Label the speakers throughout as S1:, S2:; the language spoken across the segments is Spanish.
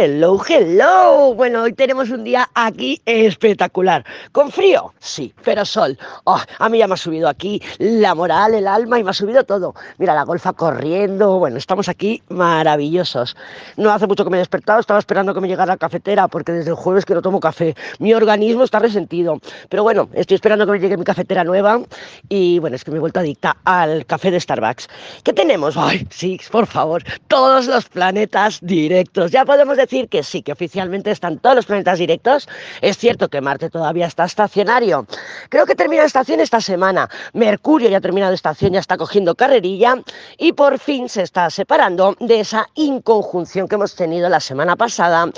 S1: Hello, hello. Bueno, hoy tenemos un día aquí espectacular. ¿Con frío? Sí, pero sol. Oh, a mí ya me ha subido aquí la moral, el alma y me ha subido todo. Mira la golfa corriendo. Bueno, estamos aquí maravillosos. No hace mucho que me he despertado, estaba esperando que me llegara la cafetera porque desde el jueves que no tomo café. Mi organismo está resentido. Pero bueno, estoy esperando que me llegue mi cafetera nueva y bueno, es que me he vuelto adicta al café de Starbucks. ¿Qué tenemos? Ay, sí, por favor, todos los planetas directos. Ya podemos decir que sí, que oficialmente están todos los planetas directos. Es cierto que Marte todavía está estacionario. Creo que termina estación esta semana. Mercurio ya ha terminado estación, ya está cogiendo carrerilla y por fin se está separando de esa inconjunción que hemos tenido la semana pasada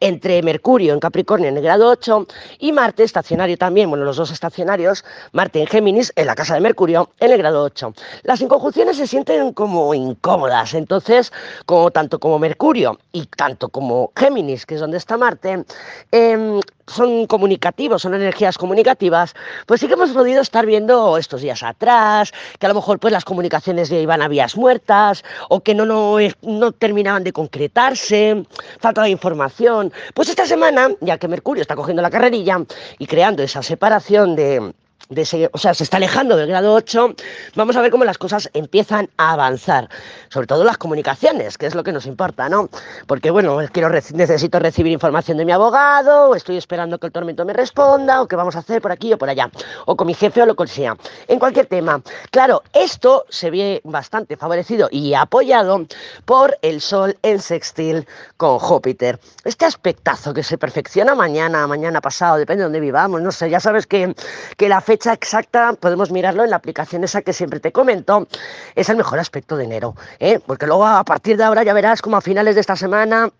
S1: entre Mercurio en Capricornio en el grado 8 y Marte estacionario también, bueno, los dos estacionarios, Marte en Géminis en la casa de Mercurio en el grado 8. Las inconjunciones se sienten como incómodas, entonces, como tanto como Mercurio y tanto como Géminis, que es donde está Marte, em, son comunicativos, son energías comunicativas, pues sí que hemos podido estar viendo estos días atrás, que a lo mejor pues las comunicaciones iban a vías muertas o que no, no, no terminaban de concretarse, falta información. Pues esta semana, ya que Mercurio está cogiendo la carrerilla y creando esa separación de o sea, se está alejando del grado 8, vamos a ver cómo las cosas empiezan a avanzar, sobre todo las comunicaciones, que es lo que nos importa, ¿no? Porque, bueno, quiero, necesito recibir información de mi abogado, o estoy esperando que el tormento me responda, o qué vamos a hacer por aquí o por allá, o con mi jefe o lo que sea, en cualquier tema. Claro, esto se ve bastante favorecido y apoyado por el Sol en sextil con Júpiter. Este aspectazo que se perfecciona mañana, mañana pasado, depende de dónde vivamos, no sé, ya sabes que, que la fecha exacta podemos mirarlo en la aplicación esa que siempre te comento, es el mejor aspecto de enero, ¿eh? porque luego a partir de ahora ya verás como a finales de esta semana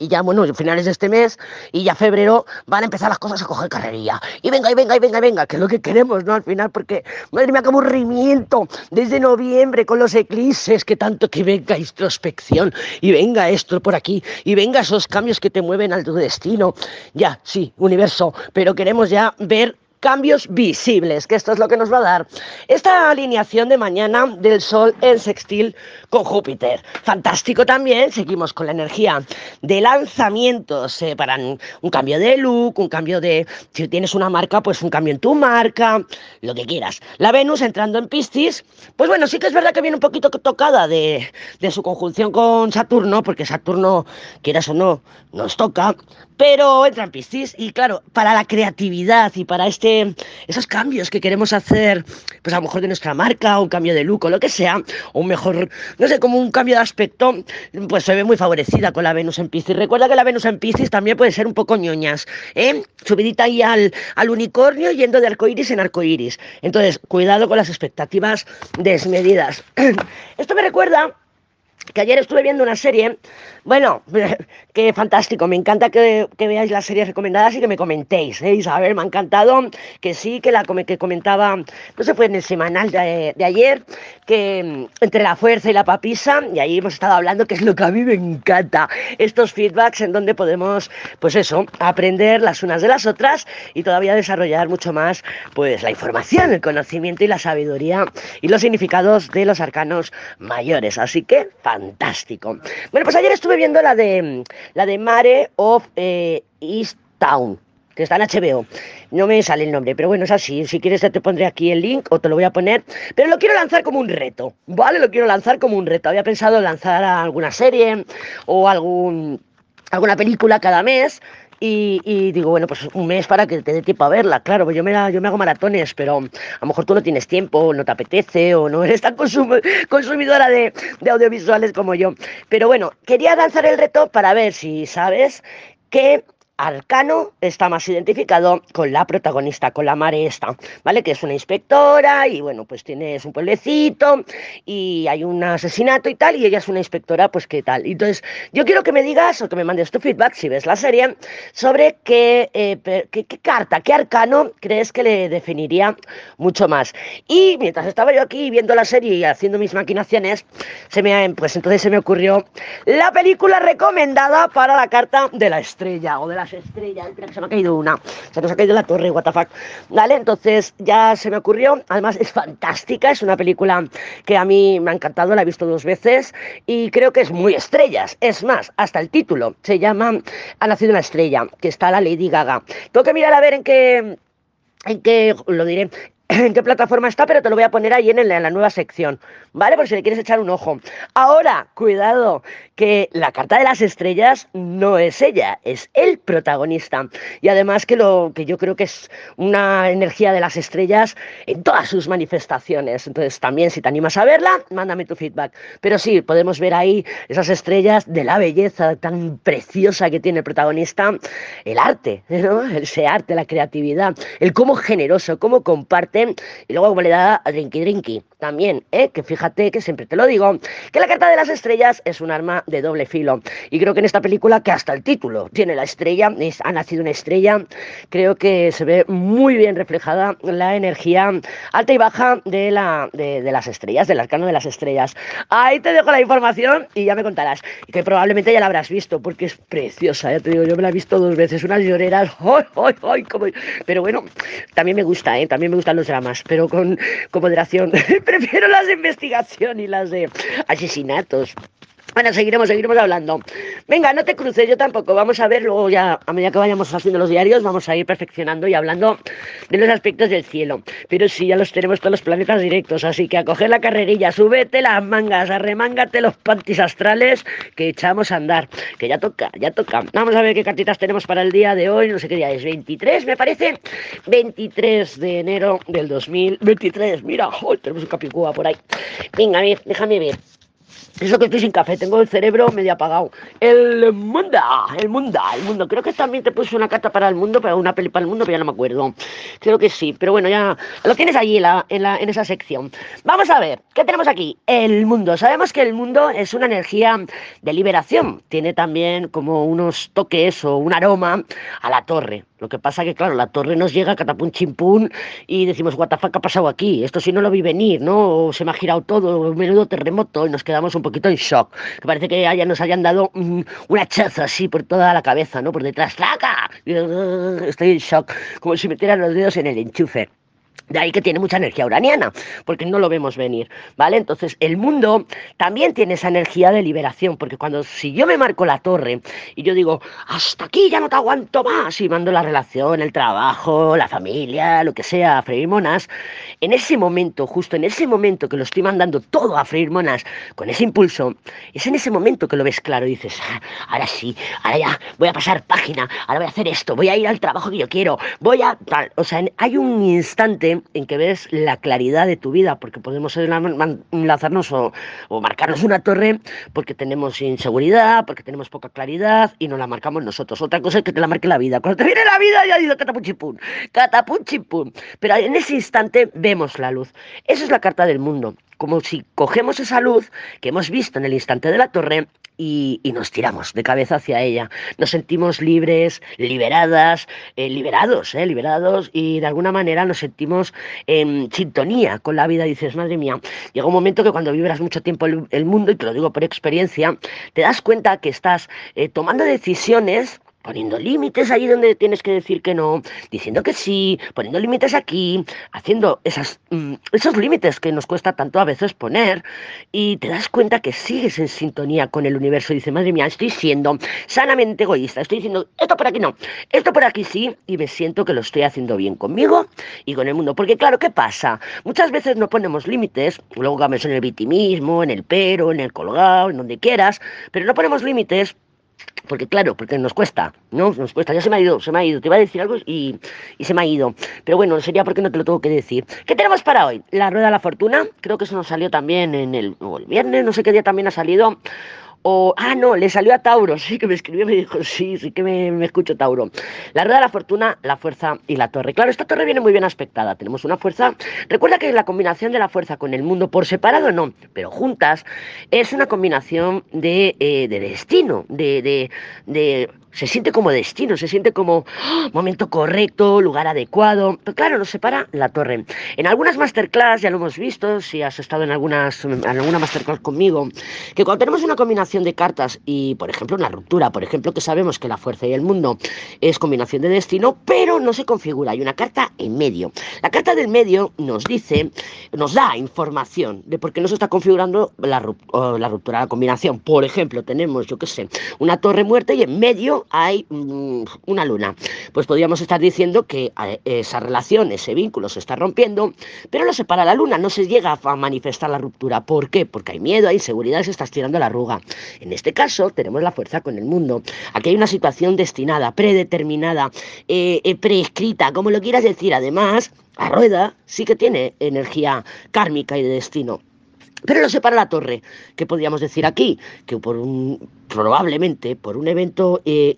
S1: y ya, bueno, finales de este mes y ya febrero van a empezar las cosas a coger carrerilla. Y venga, y venga, y venga, y venga, que es lo que queremos, ¿no? Al final, porque, madre mía, qué aburrimiento desde noviembre con los eclipses, que tanto que venga introspección, y venga esto por aquí, y venga esos cambios que te mueven al tu destino. Ya, sí, universo, pero queremos ya ver cambios visibles, que esto es lo que nos va a dar esta alineación de mañana del Sol en sextil con Júpiter. Fantástico también, seguimos con la energía de lanzamientos eh, para un cambio de look, un cambio de, si tienes una marca, pues un cambio en tu marca, lo que quieras. La Venus entrando en Piscis, pues bueno, sí que es verdad que viene un poquito tocada de, de su conjunción con Saturno, porque Saturno, quieras o no, nos toca, pero entra en Piscis y claro, para la creatividad y para este esos cambios que queremos hacer, pues a lo mejor de nuestra marca, un cambio de look o lo que sea, o un mejor, no sé, como un cambio de aspecto, pues se ve muy favorecida con la Venus en Piscis. Recuerda que la Venus en Piscis también puede ser un poco ñoñas, ¿eh? Subidita ahí al, al unicornio yendo de arcoíris en arcoíris. Entonces, cuidado con las expectativas desmedidas. Esto me recuerda que ayer estuve viendo una serie, bueno, qué fantástico, me encanta que, veáis las series recomendadas y que me comentéis, ¿eh? Isabel, me ha encantado, que sí, que la que comentaba, no sé, fue en el semanal de, ayer, que mm, entre la fuerza y la papisa, y ahí hemos estado hablando, que es lo que a mí me encanta, estos feedbacks en donde podemos, pues eso, aprender las unas de las otras y todavía desarrollar mucho más, pues la información, el conocimiento y la sabiduría y los significados de los arcanos mayores, así que, fantástico. Bueno, pues ayer estuve viendo la de la de Mare of eh, East Town que está en HBO. No me sale el nombre, pero bueno, es así. Si quieres te pondré aquí el link o te lo voy a poner. Pero lo quiero lanzar como un reto, ¿vale? Lo quiero lanzar como un reto. Había pensado lanzar alguna serie o algún, alguna película cada mes y, digo, bueno, pues un mes para que te dé tiempo a verla. Claro, pues yo me, yo me hago maratones, pero a lo mejor tú no tienes tiempo, no te apetece, o no eres tan consumidora de, de audiovisuales como yo. Pero bueno, quería lanzar el reto para ver si sabes que Arcano está más identificado con la protagonista, con la Maresta, ¿vale? Que es una inspectora y bueno, pues tienes un pueblecito y hay un asesinato y tal, y ella es una inspectora, pues qué tal. Entonces, yo quiero que me digas o que me mandes tu feedback, si ves la serie, sobre qué, eh, carta, qué arcano crees que le definiría mucho más. Y mientras estaba yo aquí viendo la serie y haciendo mis maquinaciones, se me, pues entonces se me ocurrió la película recomendada para la carta de la estrella o de la las estrellas. Espera, que se me ha caído una. Se nos ha caído la torre, what the fuck. ¿Vale? Entonces ya se me ocurrió. Además es fantástica, es una película que a mí me ha encantado, la he visto dos veces y creo que es muy estrellas. Es más, hasta el título se llama Ha nacido una estrella, que está la Lady Gaga. Tengo que mirar a ver en qué en qué, lo diré, en qué plataforma está, pero te lo voy a poner ahí en, la nueva sección, ¿vale? Por si le quieres echar un ojo. Ahora, cuidado, que la carta de las estrellas no es ella, es el protagonista. Y además que lo que yo creo que es una energía de las estrellas en todas sus manifestaciones. Entonces, también si te animas a verla, mándame tu feedback. Pero sí, podemos ver ahí esas estrellas de la belleza tan preciosa que tiene el protagonista, el arte, ¿no? Ese arte, la creatividad, el cómo generoso, cómo comparte y luego como le da a Drinky Drinky también, ¿eh? que fíjate que siempre te lo digo, que la carta de las estrellas es un arma de doble filo. Y creo que en esta película, que hasta el título tiene la estrella, es, ha nacido una estrella, creo que se ve muy bien reflejada la energía alta y baja de, la, de, las estrellas, del arcano de las estrellas. Ahí te dejo la información y ya me contarás. Que probablemente ya la habrás visto, porque es preciosa, ya te digo, yo me la he visto dos veces, unas lloreras, ¡ay, ay, ay! Pero bueno, también me gusta, ¿eh? también me gustan los dramas, pero con, con moderación. Prefiero las de investigación y las de asesinatos. Bueno, seguiremos, seguiremos hablando. Venga, no te cruces, yo tampoco. Vamos a ver, luego ya, a medida que vayamos haciendo los diarios, vamos a ir perfeccionando y hablando de los aspectos del cielo. Pero sí, ya los tenemos todos los planetas directos, así que a coger la carrerilla, súbete las mangas, arremángate los pantis astrales que echamos a andar. Que ya toca, ya toca. Vamos a ver qué cartitas tenemos para el día de hoy. No sé qué día es, 23, me parece. 23 de enero del 2023. Mira, tenemos un capicúa por ahí. Venga, a ver, déjame ver. Eso que estoy sin café, tengo el cerebro medio apagado. El mundo, el mundo, el mundo. Creo que también te puse una carta para el mundo, para una peli para el mundo, pero ya no me acuerdo. Creo que sí, pero bueno, ya lo tienes allí en, la, en, la, en esa sección. Vamos a ver, ¿qué tenemos aquí? El mundo. Sabemos que el mundo es una energía de liberación. Tiene también como unos toques o un aroma a la torre. Lo que pasa que, claro, la torre nos llega catapum chimpún y decimos, what the fuck ha pasado aquí? Esto si no lo vi venir, ¿no? O se me ha girado todo, un menudo terremoto y nos quedamos un poquito en shock. Que parece que haya, nos hayan dado un, un hachazo así por toda la cabeza, ¿no? Por detrás, ¡traca! Estoy en shock, como si metieran los dedos en el enchufe. De ahí que tiene mucha energía uraniana, porque no lo vemos venir, ¿vale? Entonces, el mundo también tiene esa energía de liberación, porque cuando si yo me marco la torre y yo digo, hasta aquí ya no te aguanto más, y mando la relación, el trabajo, la familia, lo que sea, a freír monas, en ese momento, justo en ese momento que lo estoy mandando todo a freír monas, con ese impulso, es en ese momento que lo ves claro y dices, ah, ahora sí, ahora ya voy a pasar página, ahora voy a hacer esto, voy a ir al trabajo que yo quiero, voy a... O sea, hay un instante en que ves la claridad de tu vida, porque podemos enlazarnos o, marcarnos una torre porque tenemos inseguridad, porque tenemos poca claridad y no la marcamos nosotros. Otra cosa es que te la marque la vida. Cuando te viene la vida ya digo catapuchipum, catapuchipum. Pero en ese instante vemos la luz. Esa es la carta del mundo como si cogemos esa luz que hemos visto en el instante de la torre y, nos tiramos de cabeza hacia ella. Nos sentimos libres, liberadas, eh, liberados, eh, liberados y de alguna manera nos sentimos en sintonía con la vida. Dices, madre mía, llega un momento que cuando vibras mucho tiempo el, mundo, y te lo digo por experiencia, te das cuenta que estás eh, tomando decisiones poniendo límites ahí donde tienes que decir que no, diciendo que sí, poniendo límites aquí, haciendo mm, esos límites que nos cuesta tanto a veces poner y te das cuenta que sigues en sintonía con el universo y dices, madre mía, estoy siendo sanamente egoísta, estoy diciendo esto por aquí no, esto por aquí sí y me siento que lo estoy haciendo bien conmigo y con el mundo, porque claro, ¿qué pasa? Muchas veces no ponemos límites, luego cambiamos en el victimismo, en el pero, en el colgado, en donde quieras, pero no ponemos límites porque claro, porque nos cuesta, ¿no? Nos cuesta, ya se me ha ido, se me ha ido, te iba a decir algo y, y se me ha ido, pero bueno, sería porque no te lo tengo que decir. ¿Qué tenemos para hoy? La Rueda de la Fortuna, creo que eso nos salió también en el, el viernes, no sé qué día también ha salido, o, ah, no, le salió a Tauro, sí, que me escribió y me dijo, sí, sí que me, me, escucho Tauro. La rueda de la fortuna, la fuerza y la torre. Claro, esta torre viene muy bien aspectada. Tenemos una fuerza. Recuerda que la combinación de la fuerza con el mundo, por separado no, pero juntas, es una combinación de, eh, de destino, de, de, de se siente como destino, se siente como ¡ah! momento correcto, lugar adecuado. Pero claro, nos separa la torre. En algunas masterclass ya lo hemos visto, si has estado en algunas en alguna masterclass conmigo, que cuando tenemos una combinación de cartas y, por ejemplo, una ruptura, por ejemplo, que sabemos que la fuerza y el mundo es combinación de destino, pero no se configura, hay una carta en medio. La carta del medio nos dice, nos da información de por qué no se está configurando la, la ruptura, la combinación. Por ejemplo, tenemos, yo qué sé, una torre muerta y en medio hay mm, una luna. Pues podríamos estar diciendo que eh, esa relación, ese vínculo se está rompiendo, pero lo separa la luna, no se llega a manifestar la ruptura. ¿Por qué? Porque hay miedo, hay inseguridad, se está estirando la arruga. En este caso, tenemos la fuerza con el mundo. Aquí hay una situación destinada, predeterminada, eh, eh, preescrita, como lo quieras decir. Además, la rueda sí que tiene energía kármica y de destino. Pero lo separa la torre. ¿Qué podríamos decir aquí? Que por un, probablemente por un evento eh,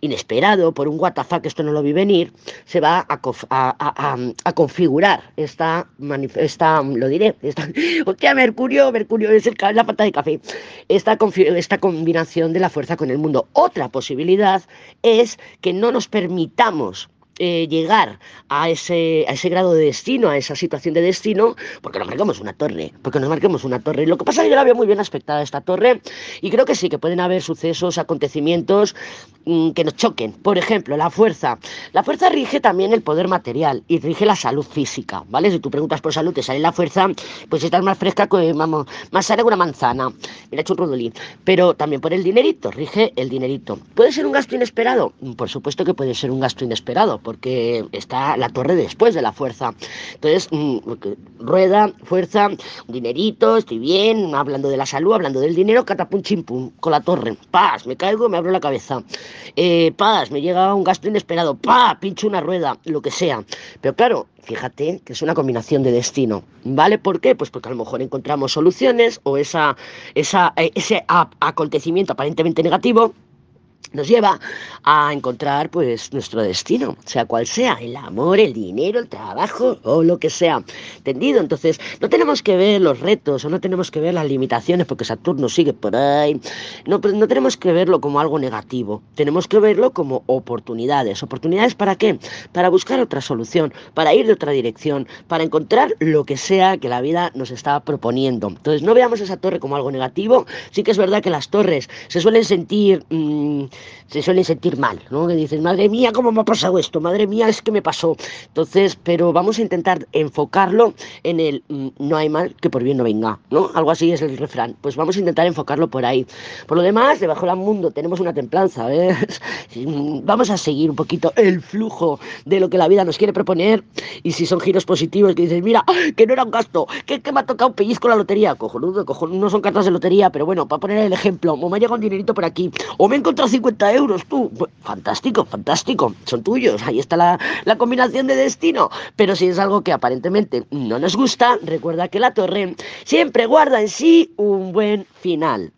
S1: inesperado, por un WTF que esto no lo vi venir, se va a, configurar esta, esta, lo diré, esta, hostia, Mercurio, Mercurio es la pata de café, esta, esta combinación de la fuerza con el mundo. Otra posibilidad es que no nos permitamos eh, llegar a ese, a ese grado de destino, a esa situación de destino, porque nos marquemos una torre, porque nos marquemos una torre. Lo que pasa es que yo la veo muy bien aspectada esta torre y creo que sí, que pueden haber sucesos, acontecimientos mm, que nos choquen. Por ejemplo, la fuerza. La fuerza rige también el poder material y rige la salud física, ¿vale? Si tú preguntas por salud, te sale la fuerza, pues estás más fresca que, vamos, más sana que una manzana. Mira, he hecho un rodolín. Pero también por el dinerito, rige el dinerito. ¿Puede ser un gasto inesperado? Por supuesto que puede ser un gasto inesperado porque está la torre después de la fuerza. Entonces, mm, rueda, fuerza, dinerito, estoy bien, hablando de la salud, hablando del dinero, catapum chimpum, con la torre. Paz, me caigo, me abro la cabeza. Eh, paz, me llega un gasto inesperado. Pa, pincho una rueda, lo que sea. Pero claro, fíjate que es una combinación de destino. ¿Vale? ¿Por qué? Pues porque a lo mejor encontramos soluciones o esa, esa, eh, ese acontecimiento aparentemente negativo nos lleva a encontrar pues nuestro destino, sea cual sea, el amor, el dinero, el trabajo o lo que sea. ¿Entendido? Entonces, no tenemos que ver los retos o no tenemos que ver las limitaciones porque Saturno sigue por ahí. No, pues, no tenemos que verlo como algo negativo, tenemos que verlo como oportunidades. ¿Oportunidades para qué? Para buscar otra solución, para ir de otra dirección, para encontrar lo que sea que la vida nos está proponiendo. Entonces, no veamos esa torre como algo negativo. Sí que es verdad que las torres se suelen sentir... Mmm, se suelen sentir mal, ¿no? Que dices, madre mía, ¿cómo me ha pasado esto? Madre mía, es que me pasó. Entonces, pero vamos a intentar enfocarlo en el mm, no hay mal que por bien no venga, ¿no? Algo así es el refrán. Pues vamos a intentar enfocarlo por ahí. Por lo demás, debajo del mundo tenemos una templanza, ¿ves? Vamos a seguir un poquito el flujo de lo que la vida nos quiere proponer y si son giros positivos que dices, mira, que no era un gasto, que, que me ha tocado pellizco la lotería, cojonudo, cojonudo, no son cartas de lotería, pero bueno, para poner el ejemplo, o me ha llegado un dinerito por aquí, o me he encontrado 50 euros tú. Fantástico, fantástico. Son tuyos. Ahí está la, la combinación de destino. Pero si es algo que aparentemente no nos gusta, recuerda que la torre siempre guarda en sí un buen final.